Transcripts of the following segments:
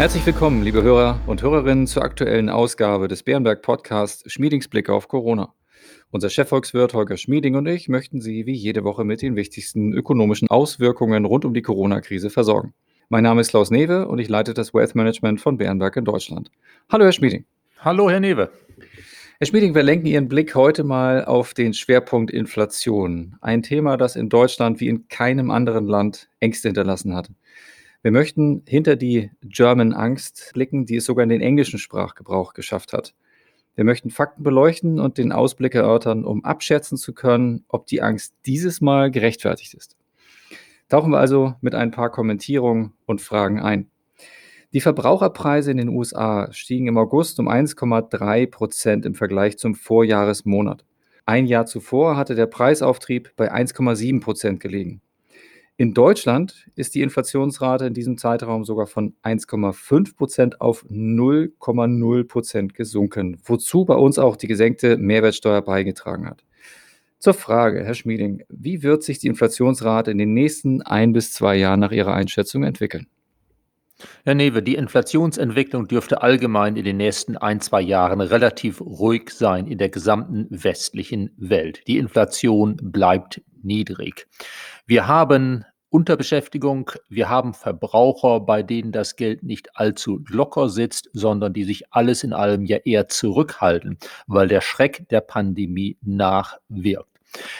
Herzlich willkommen, liebe Hörer und Hörerinnen, zur aktuellen Ausgabe des Bärenberg Podcasts Schmiedings Blick auf Corona. Unser Chefvolkswirt Holger Schmieding und ich möchten Sie wie jede Woche mit den wichtigsten ökonomischen Auswirkungen rund um die Corona-Krise versorgen. Mein Name ist Klaus Newe und ich leite das Wealth Management von Bärenberg in Deutschland. Hallo, Herr Schmieding. Hallo, Herr Newe. Herr Schmieding, wir lenken Ihren Blick heute mal auf den Schwerpunkt Inflation. Ein Thema, das in Deutschland wie in keinem anderen Land Ängste hinterlassen hat. Wir möchten hinter die German Angst blicken, die es sogar in den englischen Sprachgebrauch geschafft hat. Wir möchten Fakten beleuchten und den Ausblick erörtern, um abschätzen zu können, ob die Angst dieses Mal gerechtfertigt ist. Tauchen wir also mit ein paar Kommentierungen und Fragen ein. Die Verbraucherpreise in den USA stiegen im August um 1,3 Prozent im Vergleich zum Vorjahresmonat. Ein Jahr zuvor hatte der Preisauftrieb bei 1,7 Prozent gelegen. In Deutschland ist die Inflationsrate in diesem Zeitraum sogar von 1,5 Prozent auf 0,0 Prozent gesunken, wozu bei uns auch die gesenkte Mehrwertsteuer beigetragen hat. Zur Frage, Herr Schmieding, wie wird sich die Inflationsrate in den nächsten ein bis zwei Jahren nach Ihrer Einschätzung entwickeln? Herr Newe, die Inflationsentwicklung dürfte allgemein in den nächsten ein, zwei Jahren relativ ruhig sein in der gesamten westlichen Welt. Die Inflation bleibt niedrig. Wir haben Unterbeschäftigung. Wir haben Verbraucher, bei denen das Geld nicht allzu locker sitzt, sondern die sich alles in allem ja eher zurückhalten, weil der Schreck der Pandemie nachwirkt.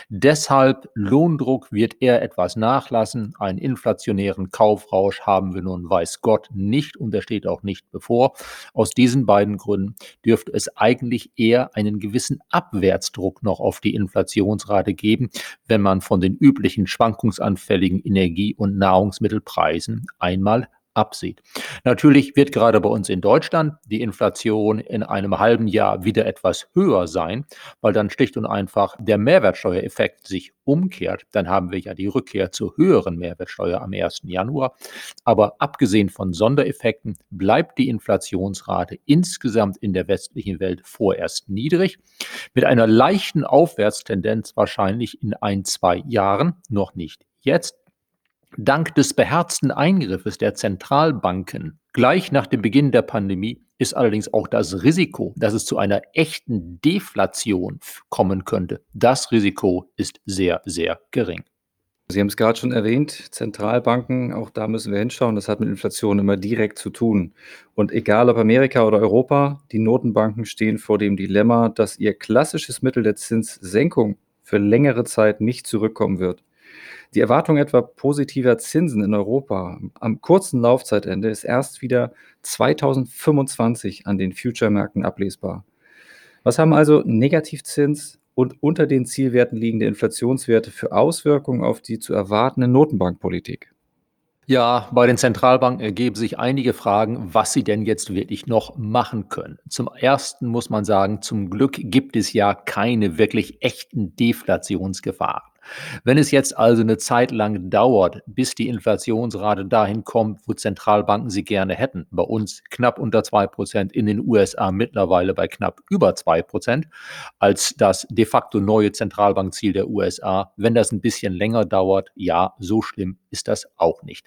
Deshalb Lohndruck wird eher etwas nachlassen. Einen inflationären Kaufrausch haben wir nun, weiß Gott, nicht und der steht auch nicht bevor. Aus diesen beiden Gründen dürfte es eigentlich eher einen gewissen Abwärtsdruck noch auf die Inflationsrate geben, wenn man von den üblichen schwankungsanfälligen Energie- und Nahrungsmittelpreisen einmal absieht. Natürlich wird gerade bei uns in Deutschland die Inflation in einem halben Jahr wieder etwas höher sein, weil dann schlicht und einfach der Mehrwertsteuereffekt sich umkehrt. Dann haben wir ja die Rückkehr zur höheren Mehrwertsteuer am 1. Januar. Aber abgesehen von Sondereffekten bleibt die Inflationsrate insgesamt in der westlichen Welt vorerst niedrig, mit einer leichten Aufwärtstendenz wahrscheinlich in ein, zwei Jahren, noch nicht jetzt. Dank des beherzten Eingriffes der Zentralbanken gleich nach dem Beginn der Pandemie ist allerdings auch das Risiko, dass es zu einer echten Deflation kommen könnte, das Risiko ist sehr, sehr gering. Sie haben es gerade schon erwähnt, Zentralbanken, auch da müssen wir hinschauen, das hat mit Inflation immer direkt zu tun. Und egal ob Amerika oder Europa, die Notenbanken stehen vor dem Dilemma, dass ihr klassisches Mittel der Zinssenkung für längere Zeit nicht zurückkommen wird. Die Erwartung etwa positiver Zinsen in Europa am kurzen Laufzeitende ist erst wieder 2025 an den Future-Märkten ablesbar. Was haben also Negativzins und unter den Zielwerten liegende Inflationswerte für Auswirkungen auf die zu erwartende Notenbankpolitik? Ja, bei den Zentralbanken ergeben sich einige Fragen, was sie denn jetzt wirklich noch machen können. Zum Ersten muss man sagen, zum Glück gibt es ja keine wirklich echten Deflationsgefahren. Wenn es jetzt also eine Zeit lang dauert, bis die Inflationsrate dahin kommt, wo Zentralbanken sie gerne hätten, bei uns knapp unter 2%, in den USA mittlerweile bei knapp über 2%, als das de facto neue Zentralbankziel der USA, wenn das ein bisschen länger dauert, ja, so schlimm ist das auch nicht.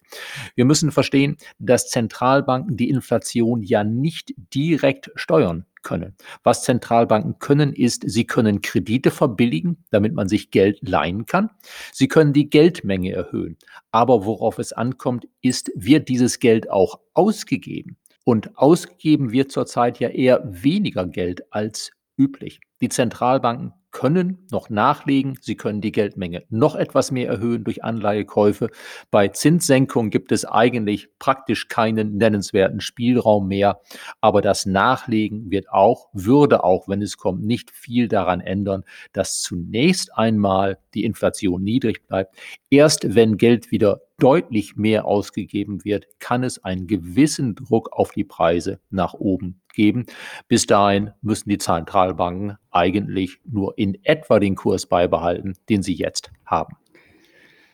Wir müssen verstehen, dass Zentralbanken die Inflation ja nicht direkt steuern können. Was Zentralbanken können, ist, sie können Kredite verbilligen, damit man sich Geld leihen kann. Sie können die Geldmenge erhöhen. Aber worauf es ankommt, ist, wird dieses Geld auch ausgegeben? Und ausgegeben wird zurzeit ja eher weniger Geld als üblich. Die Zentralbanken können noch nachlegen. Sie können die Geldmenge noch etwas mehr erhöhen durch Anleihekäufe. Bei Zinssenkungen gibt es eigentlich praktisch keinen nennenswerten Spielraum mehr. Aber das Nachlegen wird auch, würde auch, wenn es kommt, nicht viel daran ändern, dass zunächst einmal die Inflation niedrig bleibt. Erst wenn Geld wieder deutlich mehr ausgegeben wird, kann es einen gewissen Druck auf die Preise nach oben geben. Bis dahin müssen die Zentralbanken eigentlich nur in etwa den Kurs beibehalten, den sie jetzt haben.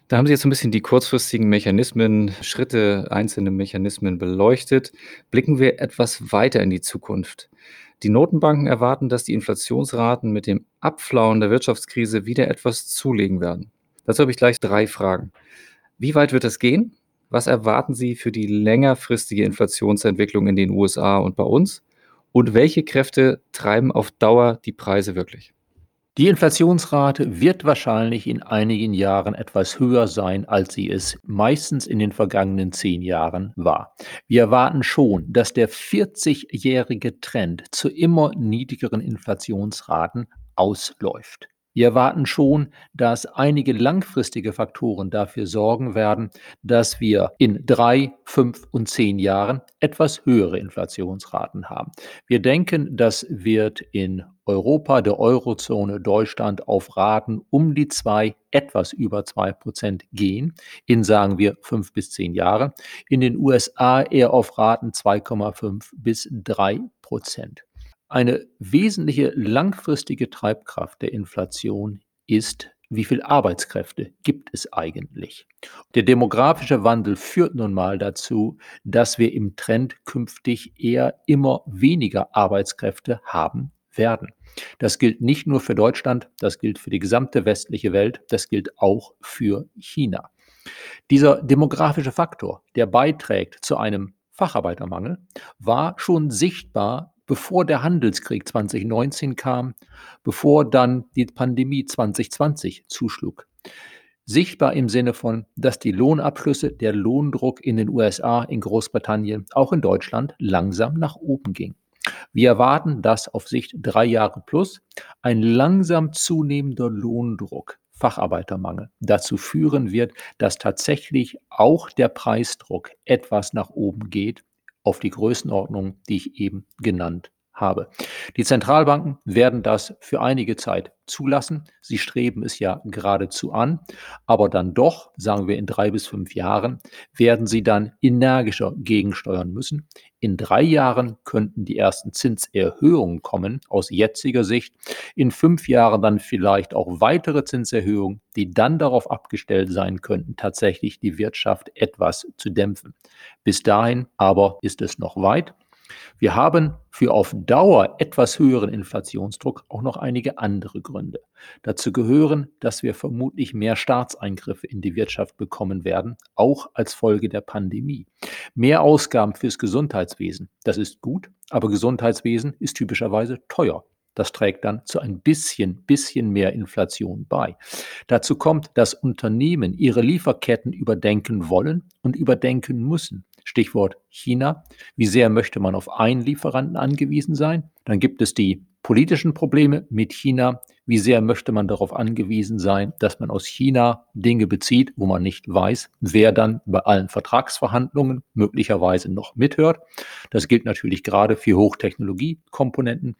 Da haben Sie jetzt ein bisschen die kurzfristigen Mechanismen, Schritte, einzelne Mechanismen beleuchtet. Blicken wir etwas weiter in die Zukunft. Die Notenbanken erwarten, dass die Inflationsraten mit dem Abflauen der Wirtschaftskrise wieder etwas zulegen werden. Dazu habe ich gleich drei Fragen. Wie weit wird es gehen? Was erwarten Sie für die längerfristige Inflationsentwicklung in den USA und bei uns? Und welche Kräfte treiben auf Dauer die Preise wirklich? Die Inflationsrate wird wahrscheinlich in einigen Jahren etwas höher sein, als sie es meistens in den vergangenen zehn Jahren war. Wir erwarten schon, dass der 40-jährige Trend zu immer niedrigeren Inflationsraten ausläuft. Wir erwarten schon, dass einige langfristige Faktoren dafür sorgen werden, dass wir in drei, fünf und zehn Jahren etwas höhere Inflationsraten haben. Wir denken, das wird in Europa, der Eurozone, Deutschland auf Raten um die zwei, etwas über zwei Prozent gehen, in sagen wir fünf bis zehn Jahre. In den USA eher auf Raten 2,5 bis drei Prozent. Eine wesentliche langfristige Treibkraft der Inflation ist, wie viel Arbeitskräfte gibt es eigentlich? Der demografische Wandel führt nun mal dazu, dass wir im Trend künftig eher immer weniger Arbeitskräfte haben werden. Das gilt nicht nur für Deutschland, das gilt für die gesamte westliche Welt, das gilt auch für China. Dieser demografische Faktor, der beiträgt zu einem Facharbeitermangel, war schon sichtbar bevor der Handelskrieg 2019 kam, bevor dann die Pandemie 2020 zuschlug. Sichtbar im Sinne von, dass die Lohnabschlüsse, der Lohndruck in den USA, in Großbritannien, auch in Deutschland langsam nach oben ging. Wir erwarten, dass auf Sicht drei Jahre plus ein langsam zunehmender Lohndruck Facharbeitermangel dazu führen wird, dass tatsächlich auch der Preisdruck etwas nach oben geht auf die Größenordnung, die ich eben genannt habe. Die Zentralbanken werden das für einige Zeit zulassen. Sie streben es ja geradezu an, aber dann doch, sagen wir in drei bis fünf Jahren, werden sie dann energischer gegensteuern müssen. In drei Jahren könnten die ersten Zinserhöhungen kommen, aus jetziger Sicht. In fünf Jahren dann vielleicht auch weitere Zinserhöhungen, die dann darauf abgestellt sein könnten, tatsächlich die Wirtschaft etwas zu dämpfen. Bis dahin aber ist es noch weit. Wir haben für auf Dauer etwas höheren Inflationsdruck auch noch einige andere Gründe. Dazu gehören, dass wir vermutlich mehr Staatseingriffe in die Wirtschaft bekommen werden, auch als Folge der Pandemie. Mehr Ausgaben fürs Gesundheitswesen, das ist gut, aber Gesundheitswesen ist typischerweise teuer. Das trägt dann zu ein bisschen, bisschen mehr Inflation bei. Dazu kommt, dass Unternehmen ihre Lieferketten überdenken wollen und überdenken müssen. Stichwort China. Wie sehr möchte man auf einen Lieferanten angewiesen sein? Dann gibt es die politischen Probleme mit China. Wie sehr möchte man darauf angewiesen sein, dass man aus China Dinge bezieht, wo man nicht weiß, wer dann bei allen Vertragsverhandlungen möglicherweise noch mithört. Das gilt natürlich gerade für Hochtechnologiekomponenten.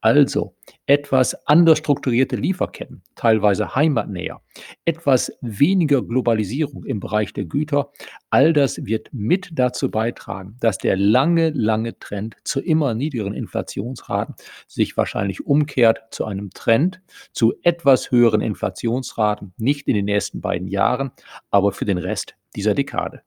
Also etwas anders strukturierte Lieferketten, teilweise heimatnäher, etwas weniger Globalisierung im Bereich der Güter. All das wird mit dazu beitragen, dass der lange, lange Trend zu immer niedrigeren Inflationsraten sich wahrscheinlich umkehrt zu einem Trend zu etwas höheren Inflationsraten, nicht in den nächsten beiden Jahren, aber für den Rest dieser Dekade.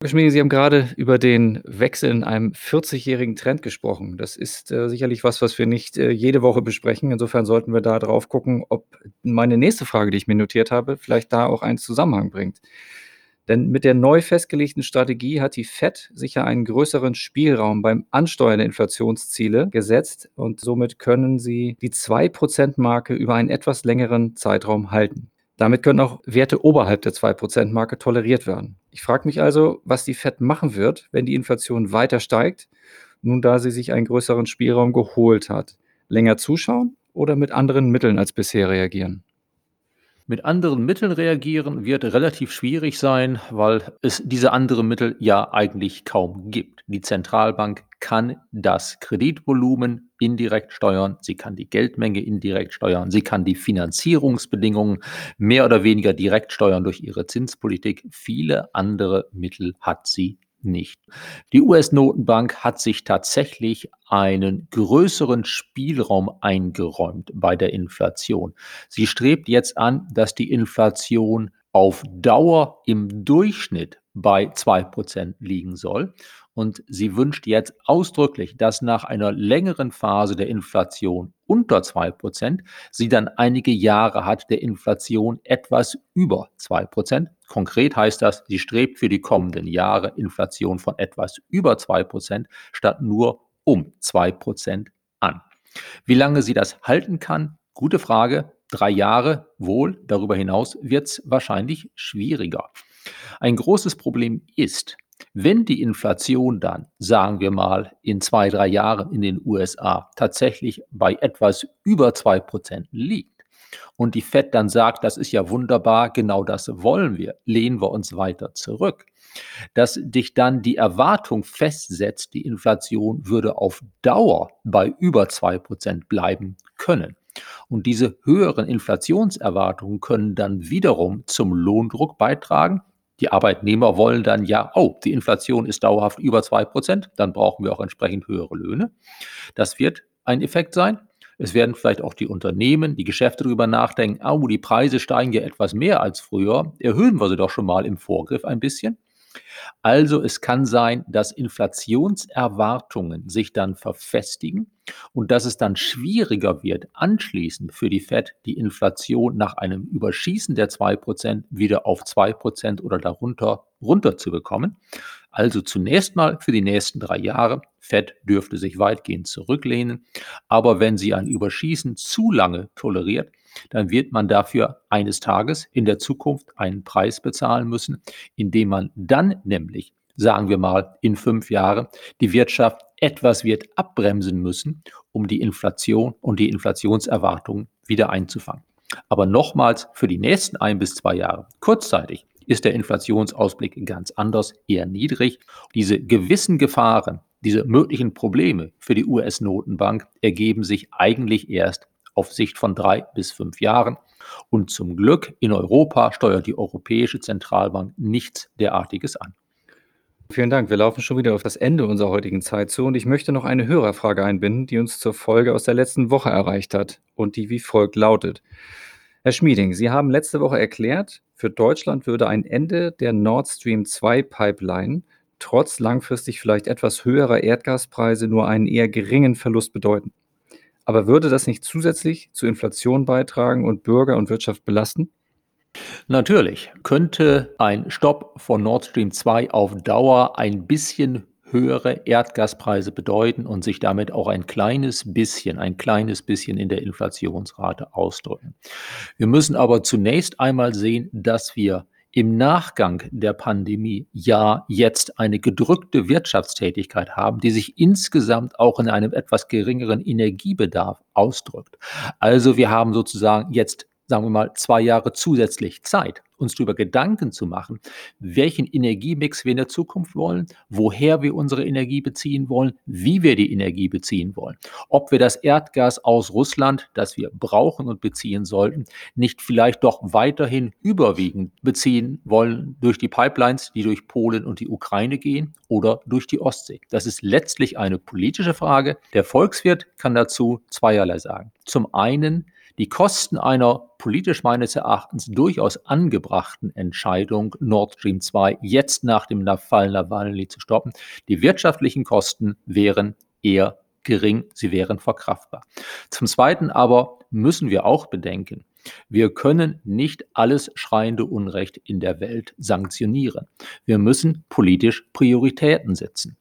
Herr Schmiede, Sie haben gerade über den Wechsel in einem 40-jährigen Trend gesprochen. Das ist äh, sicherlich was, was wir nicht äh, jede Woche besprechen. Insofern sollten wir da drauf gucken, ob meine nächste Frage, die ich mir notiert habe, vielleicht da auch einen Zusammenhang bringt. Denn mit der neu festgelegten Strategie hat die FED sicher einen größeren Spielraum beim Ansteuern der Inflationsziele gesetzt und somit können sie die 2%-Marke über einen etwas längeren Zeitraum halten. Damit können auch Werte oberhalb der 2%-Marke toleriert werden. Ich frage mich also, was die FED machen wird, wenn die Inflation weiter steigt, nun da sie sich einen größeren Spielraum geholt hat. Länger zuschauen oder mit anderen Mitteln als bisher reagieren? Mit anderen Mitteln reagieren wird relativ schwierig sein, weil es diese anderen Mittel ja eigentlich kaum gibt. Die Zentralbank kann das Kreditvolumen indirekt steuern, sie kann die Geldmenge indirekt steuern, sie kann die Finanzierungsbedingungen mehr oder weniger direkt steuern durch ihre Zinspolitik. Viele andere Mittel hat sie nicht. Die US-Notenbank hat sich tatsächlich einen größeren Spielraum eingeräumt bei der Inflation. Sie strebt jetzt an, dass die Inflation auf Dauer im Durchschnitt bei 2% liegen soll. Und sie wünscht jetzt ausdrücklich, dass nach einer längeren Phase der Inflation unter 2% sie dann einige Jahre hat der Inflation etwas über 2%, Konkret heißt das, sie strebt für die kommenden Jahre Inflation von etwas über 2% statt nur um 2% an. Wie lange sie das halten kann, gute Frage. Drei Jahre wohl, darüber hinaus wird es wahrscheinlich schwieriger. Ein großes Problem ist, wenn die Inflation dann, sagen wir mal, in zwei, drei Jahren in den USA tatsächlich bei etwas über 2% liegt und die Fed dann sagt, das ist ja wunderbar, genau das wollen wir, lehnen wir uns weiter zurück, dass dich dann die Erwartung festsetzt, die Inflation würde auf Dauer bei über 2% bleiben können. Und diese höheren Inflationserwartungen können dann wiederum zum Lohndruck beitragen, die Arbeitnehmer wollen dann ja, oh, die Inflation ist dauerhaft über 2%, dann brauchen wir auch entsprechend höhere Löhne. Das wird ein Effekt sein. Es werden vielleicht auch die Unternehmen, die Geschäfte darüber nachdenken, oh, die Preise steigen ja etwas mehr als früher, erhöhen wir sie doch schon mal im Vorgriff ein bisschen. Also es kann sein, dass Inflationserwartungen sich dann verfestigen und dass es dann schwieriger wird, anschließend für die Fed die Inflation nach einem Überschießen der 2% wieder auf 2% oder darunter runterzubekommen. Also zunächst mal für die nächsten drei Jahre. Fed dürfte sich weitgehend zurücklehnen. Aber wenn sie ein Überschießen zu lange toleriert, dann wird man dafür eines Tages in der Zukunft einen Preis bezahlen müssen, indem man dann nämlich, sagen wir mal, in fünf Jahren die Wirtschaft etwas wird abbremsen müssen, um die Inflation und die Inflationserwartungen wieder einzufangen. Aber nochmals für die nächsten ein bis zwei Jahre, kurzzeitig, ist der Inflationsausblick ganz anders, eher niedrig. Diese gewissen Gefahren, diese möglichen Probleme für die US-Notenbank ergeben sich eigentlich erst auf Sicht von drei bis fünf Jahren. Und zum Glück in Europa steuert die Europäische Zentralbank nichts derartiges an. Vielen Dank. Wir laufen schon wieder auf das Ende unserer heutigen Zeit zu und ich möchte noch eine Hörerfrage einbinden, die uns zur Folge aus der letzten Woche erreicht hat und die wie folgt lautet. Herr Schmieding, Sie haben letzte Woche erklärt, für Deutschland würde ein Ende der Nord Stream 2 Pipeline trotz langfristig vielleicht etwas höherer Erdgaspreise nur einen eher geringen Verlust bedeuten. Aber würde das nicht zusätzlich zur Inflation beitragen und Bürger und Wirtschaft belasten? Natürlich könnte ein Stopp von Nord Stream 2 auf Dauer ein bisschen höhere Erdgaspreise bedeuten und sich damit auch ein kleines bisschen, ein kleines bisschen in der Inflationsrate ausdrücken. Wir müssen aber zunächst einmal sehen, dass wir im Nachgang der Pandemie ja jetzt eine gedrückte Wirtschaftstätigkeit haben, die sich insgesamt auch in einem etwas geringeren Energiebedarf ausdrückt. Also wir haben sozusagen jetzt sagen wir mal, zwei Jahre zusätzlich Zeit, uns darüber Gedanken zu machen, welchen Energiemix wir in der Zukunft wollen, woher wir unsere Energie beziehen wollen, wie wir die Energie beziehen wollen. Ob wir das Erdgas aus Russland, das wir brauchen und beziehen sollten, nicht vielleicht doch weiterhin überwiegend beziehen wollen durch die Pipelines, die durch Polen und die Ukraine gehen oder durch die Ostsee. Das ist letztlich eine politische Frage. Der Volkswirt kann dazu zweierlei sagen. Zum einen, die Kosten einer politisch meines Erachtens durchaus angebrachten Entscheidung, Nord Stream 2 jetzt nach dem Fall Nawalny zu stoppen, die wirtschaftlichen Kosten wären eher gering, sie wären verkraftbar. Zum Zweiten aber müssen wir auch bedenken, wir können nicht alles schreiende Unrecht in der Welt sanktionieren. Wir müssen politisch Prioritäten setzen.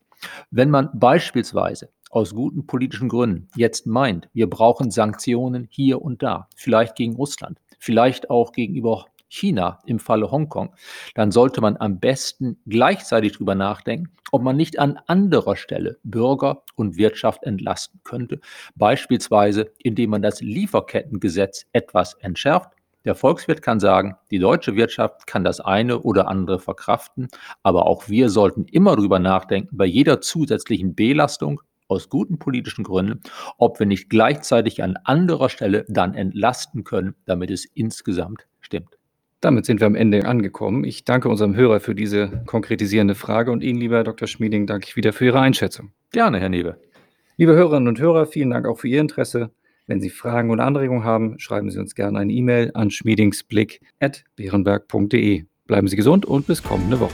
Wenn man beispielsweise aus guten politischen Gründen jetzt meint, wir brauchen Sanktionen hier und da, vielleicht gegen Russland, vielleicht auch gegenüber China im Falle Hongkong, dann sollte man am besten gleichzeitig darüber nachdenken, ob man nicht an anderer Stelle Bürger und Wirtschaft entlasten könnte, beispielsweise indem man das Lieferkettengesetz etwas entschärft. Der Volkswirt kann sagen, die deutsche Wirtschaft kann das eine oder andere verkraften, aber auch wir sollten immer darüber nachdenken, bei jeder zusätzlichen Belastung aus guten politischen Gründen, ob wir nicht gleichzeitig an anderer Stelle dann entlasten können, damit es insgesamt stimmt. Damit sind wir am Ende angekommen. Ich danke unserem Hörer für diese konkretisierende Frage und Ihnen, lieber Herr Dr. Schmieding, danke ich wieder für Ihre Einschätzung. Gerne, Herr Newe. Liebe Hörerinnen und Hörer, vielen Dank auch für Ihr Interesse. Wenn Sie Fragen oder Anregungen haben, schreiben Sie uns gerne eine E-Mail an schmiedingsblick.beerenberg.de. Bleiben Sie gesund und bis kommende Woche.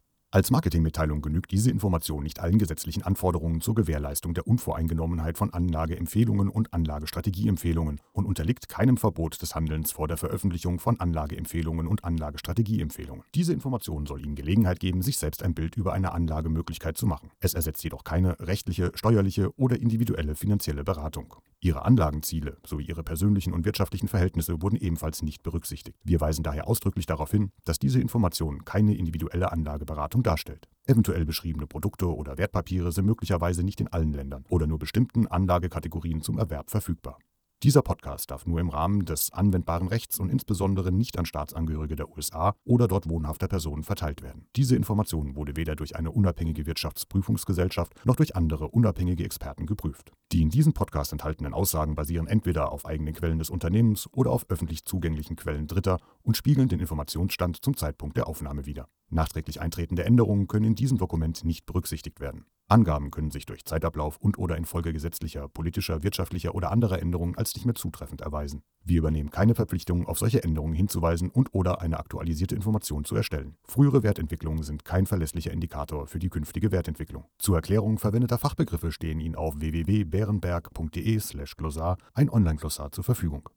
Als Marketingmitteilung genügt diese Information nicht allen gesetzlichen Anforderungen zur Gewährleistung der Unvoreingenommenheit von Anlageempfehlungen und Anlagestrategieempfehlungen und unterliegt keinem Verbot des Handelns vor der Veröffentlichung von Anlageempfehlungen und Anlagestrategieempfehlungen. Diese Information soll Ihnen Gelegenheit geben, sich selbst ein Bild über eine Anlagemöglichkeit zu machen. Es ersetzt jedoch keine rechtliche, steuerliche oder individuelle finanzielle Beratung. Ihre Anlagenziele sowie Ihre persönlichen und wirtschaftlichen Verhältnisse wurden ebenfalls nicht berücksichtigt. Wir weisen daher ausdrücklich darauf hin, dass diese Information keine individuelle Anlageberatung Beratung darstellt. Eventuell beschriebene Produkte oder Wertpapiere sind möglicherweise nicht in allen Ländern oder nur bestimmten Anlagekategorien zum Erwerb verfügbar. Dieser Podcast darf nur im Rahmen des anwendbaren Rechts und insbesondere nicht an Staatsangehörige der USA oder dort wohnhafter Personen verteilt werden. Diese Information wurde weder durch eine unabhängige Wirtschaftsprüfungsgesellschaft noch durch andere unabhängige Experten geprüft. Die in diesem Podcast enthaltenen Aussagen basieren entweder auf eigenen Quellen des Unternehmens oder auf öffentlich zugänglichen Quellen Dritter und spiegeln den Informationsstand zum Zeitpunkt der Aufnahme wider. Nachträglich eintretende Änderungen können in diesem Dokument nicht berücksichtigt werden. Angaben können sich durch Zeitablauf und/oder infolge gesetzlicher, politischer, wirtschaftlicher oder anderer Änderungen als nicht mehr zutreffend erweisen. Wir übernehmen keine Verpflichtung, auf solche Änderungen hinzuweisen und/oder eine aktualisierte Information zu erstellen. Frühere Wertentwicklungen sind kein verlässlicher Indikator für die künftige Wertentwicklung. Zur Erklärung verwendeter Fachbegriffe stehen Ihnen auf www.bärenberg.de/glossar ein Online-Glossar zur Verfügung.